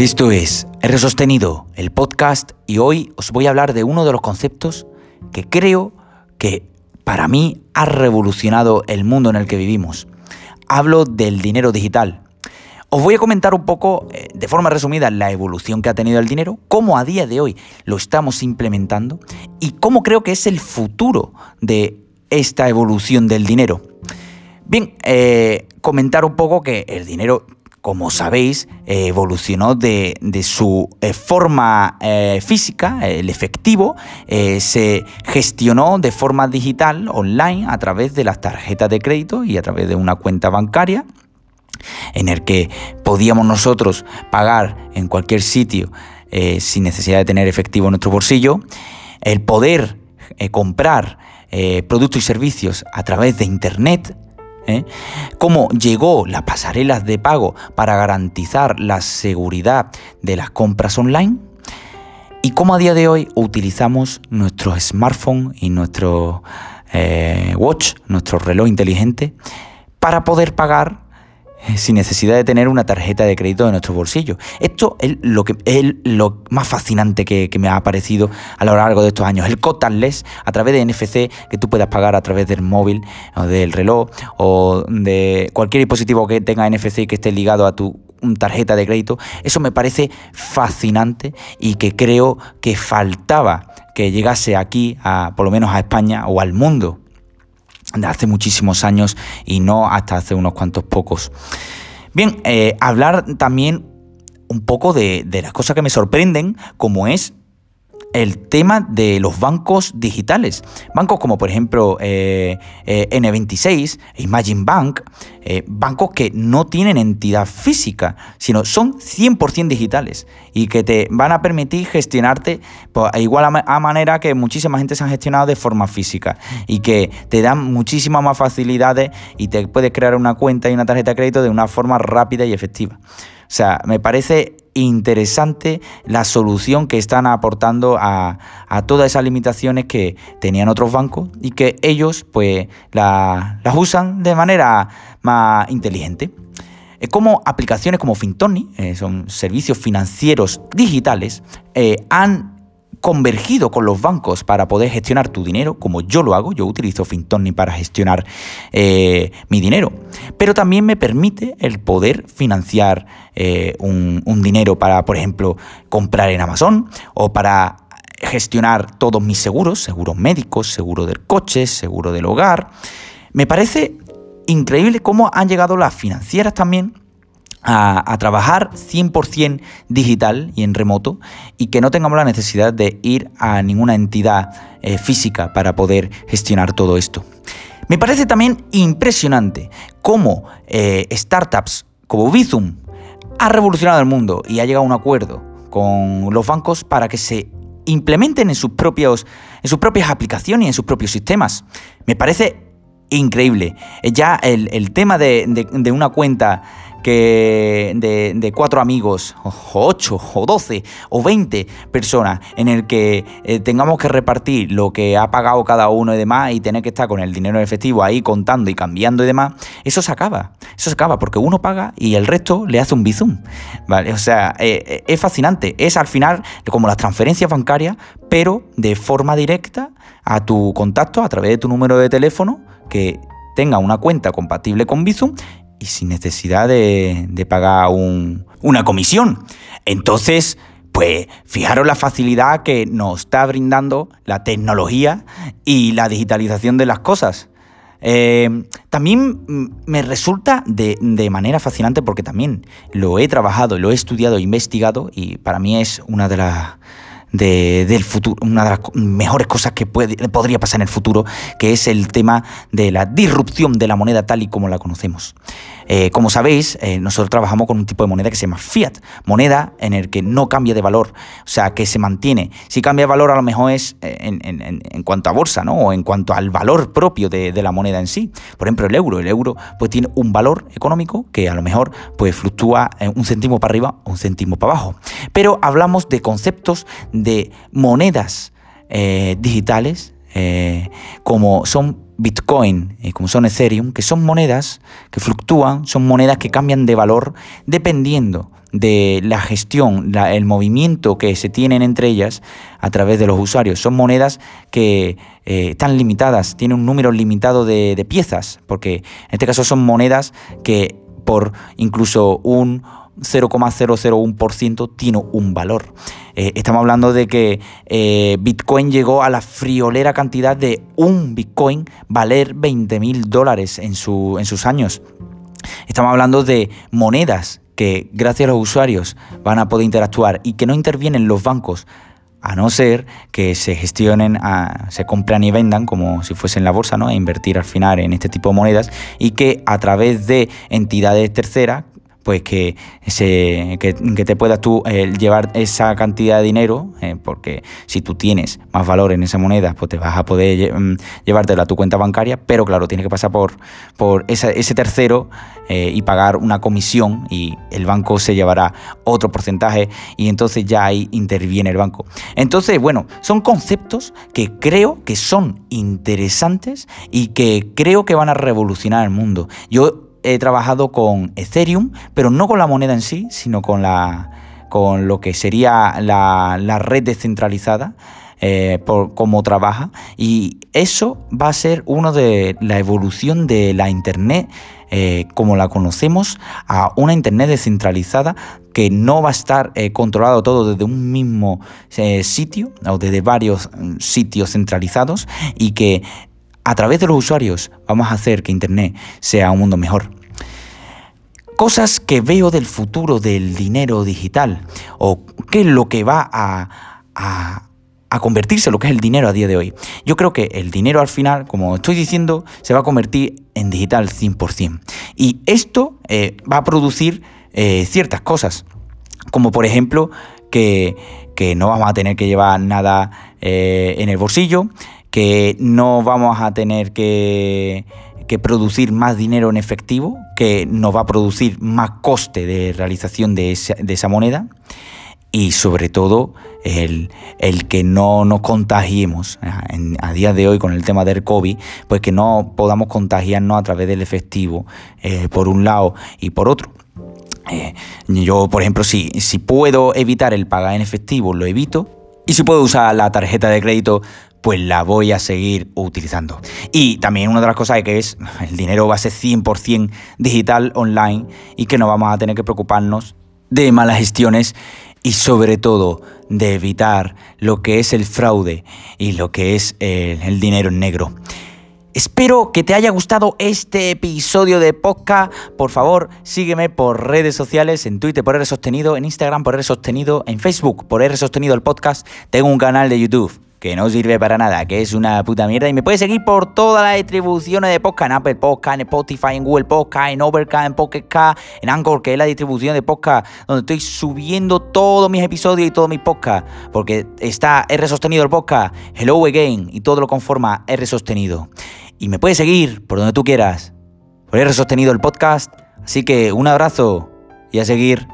Esto es R Sostenido, el podcast, y hoy os voy a hablar de uno de los conceptos que creo que para mí ha revolucionado el mundo en el que vivimos. Hablo del dinero digital. Os voy a comentar un poco, eh, de forma resumida, la evolución que ha tenido el dinero, cómo a día de hoy lo estamos implementando y cómo creo que es el futuro de esta evolución del dinero. Bien, eh, comentar un poco que el dinero como sabéis, eh, evolucionó de, su eh, forma eh, física, el efectivo, se gestionó de forma digital, online, a través de las tarjetas de crédito y a través de una cuenta bancaria en el que podíamos nosotros pagar en cualquier sitio sin necesidad de tener efectivo en nuestro bolsillo, el poder comprar productos y servicios a través de Internet, ¿eh? cómo llegó las pasarelas de pago para garantizar la seguridad de las compras online y cómo a día de hoy utilizamos nuestro smartphone y nuestro eh, watch, nuestro reloj inteligente, para poder pagar sin necesidad de tener una tarjeta de crédito en nuestro bolsillo. Esto es lo, que, es lo más fascinante que, me ha parecido a lo largo de estos años. El contactless a través de NFC que tú puedas pagar a través del móvil o del reloj o de cualquier dispositivo que tenga NFC que esté ligado a tu tarjeta de crédito. Eso me parece fascinante y que creo que faltaba que llegase aquí, a, por lo menos a España o al mundo de hace muchísimos años y no hasta hace unos cuantos pocos. Bien, eh, hablar también un poco de, de las cosas que me sorprenden, como es el tema de los bancos digitales. Bancos como por ejemplo eh, eh, N26, Imagine Bank, eh, bancos que no tienen entidad física, sino son 100% digitales y que te van a permitir gestionarte pues, igual a, manera que muchísima gente se ha gestionado de forma física y que te dan muchísimas más facilidades y te puedes crear una cuenta y una tarjeta de crédito de una forma rápida y efectiva. O sea, me parece interesante la solución que están aportando a, todas esas limitaciones que tenían otros bancos y que ellos pues las usan de manera más inteligente. Como aplicaciones como Fintoni, eh, son servicios financieros digitales, eh, han convergido con los bancos para poder gestionar tu dinero, como yo lo hago, yo utilizo Fintoni para gestionar eh, mi dinero, pero también me permite el poder financiar eh, un, un dinero para, por ejemplo, comprar en Amazon o para gestionar todos mis seguros, seguros médicos, seguro del coche, seguro del hogar. Me parece increíble cómo han llegado las financieras también a, trabajar 100% digital y en remoto y que no tengamos la necesidad de ir a ninguna entidad eh, física para poder gestionar todo esto. Me parece también impresionante cómo eh, startups como Bizum ha revolucionado el mundo y ha llegado a un acuerdo con los bancos para que se implementen en sus, propios, en sus propias aplicaciones y en sus propios sistemas. Me parece increíble. Ya el, tema de, de una cuenta que de, cuatro amigos, o ocho, o doce, o veinte personas, en el que eh, tengamos que repartir lo que ha pagado cada uno y demás, y tener que estar con el dinero en efectivo ahí contando y cambiando y demás, eso se acaba. Eso se acaba porque uno paga y el resto le hace un bizum. ¿vale? O sea, eh, eh, es fascinante. Es al final como las transferencias bancarias, pero de forma directa a tu contacto a través de tu número de teléfono que tenga una cuenta compatible con Bizum y sin necesidad de, pagar una comisión. Entonces, pues fijaros la facilidad que nos está brindando la tecnología y la digitalización de las cosas. Eh, también me resulta de, de, manera fascinante porque también lo he trabajado, lo he estudiado, investigado y para mí es una de las de, del futuro, una de las mejores cosas que podría pasar en el futuro, que es el tema de la disrupción de la moneda tal y como la conocemos. Eh, como sabéis, eh, nosotros trabajamos con un tipo de moneda que se llama fiat, moneda en el que no cambia de valor, o sea, que se mantiene. Si cambia de valor, a lo mejor es eh, en, cuanto a bolsa, ¿no? O en cuanto al valor propio de, la moneda en sí. Por ejemplo, el euro. El euro pues tiene un valor económico que a lo mejor pues fluctúa un céntimo para arriba o un céntimo para abajo. Pero hablamos de conceptos monedas eh, digitales eh, como son Bitcoin y como son Ethereum, que son monedas que fluctúan, son monedas que cambian de valor dependiendo de la gestión, el movimiento que se tienen entre ellas a través de los usuarios. Son monedas que eh, están limitadas, tienen un número limitado de, piezas, porque en este caso son monedas que por incluso un 0,001% tiene un valor. Eh, estamos hablando de que eh, Bitcoin llegó a la friolera cantidad de un Bitcoin valer 20 mil dólares en, su, en sus años. Estamos hablando de monedas que gracias a los usuarios van a poder interactuar y que no intervienen los bancos, a no ser que se gestionen, se compran y vendan como si fuesen la bolsa, ¿no? A invertir al final en este tipo de monedas y que a través de entidades terceras pues que, se, que, te puedas tú eh, llevar esa cantidad de dinero, eh, porque si tú tienes más valor en esa moneda, pues te vas a poder mm, llevártela a tu cuenta bancaria, pero claro, tienes que pasar por, por ese tercero eh, y pagar una comisión y el banco se llevará otro porcentaje y entonces ya ahí interviene el banco. Entonces, bueno, son conceptos que creo que son interesantes y que creo que van a revolucionar el mundo. Yo he trabajado con Ethereum, pero no con la moneda en sí, sino con, la, con lo que sería la, red descentralizada. Eh, por cómo trabaja y eso va a ser uno de la evolución de la internet eh, como la conocemos a una internet descentralizada que no va a estar eh, controlado todo desde un mismo sitio o desde varios mm, sitios centralizados y que a través de los usuarios vamos a hacer que Internet sea un mundo mejor. Cosas que veo del futuro del dinero digital o qué es lo que va a, convertirse lo que es el dinero a día de hoy. Yo creo que el dinero al final, como estoy diciendo, se va a convertir en digital 100%. Y esto eh, va a producir eh, ciertas cosas, como por ejemplo que, no vamos a tener que llevar nada eh, en el bolsillo, que no vamos a tener que, producir más dinero en efectivo, que nos va a producir más coste de realización de esa, moneda y sobre todo el, que no nos contagiemos a día de hoy con el tema del COVID, pues que no podamos contagiarnos a través del efectivo eh, por un lado y por otro. Eh, yo, por ejemplo, si puedo evitar el pagar en efectivo, lo evito. Y si puedo usar la tarjeta de crédito, pues la voy a seguir utilizando. Y también una de las cosas que es, el dinero va a ser 100% digital online y que no vamos a tener que preocuparnos de malas gestiones y sobre todo de evitar lo que es el fraude y lo que es el, el dinero en negro. Espero que te haya gustado este episodio de podcast. Por favor, sígueme por redes sociales, en Twitter por R Sostenido, en Instagram por R Sostenido, en Facebook por R Sostenido el podcast. Tengo un canal de YouTube que no sirve para nada, que es una puta mierda. Y me puedes seguir por todas las distribuciones de podcast, en Apple Podcast, en Spotify, en Google Podcast, en Overcast, en Pocket en Anchor, que es la distribución de podcast donde estoy subiendo todos mis episodios y todos mis podcasts. Porque está R sostenido el podcast, Hello Again, y todo lo conforma R sostenido. Y me puedes seguir por donde tú quieras, por R sostenido el podcast. Así que un abrazo y a seguir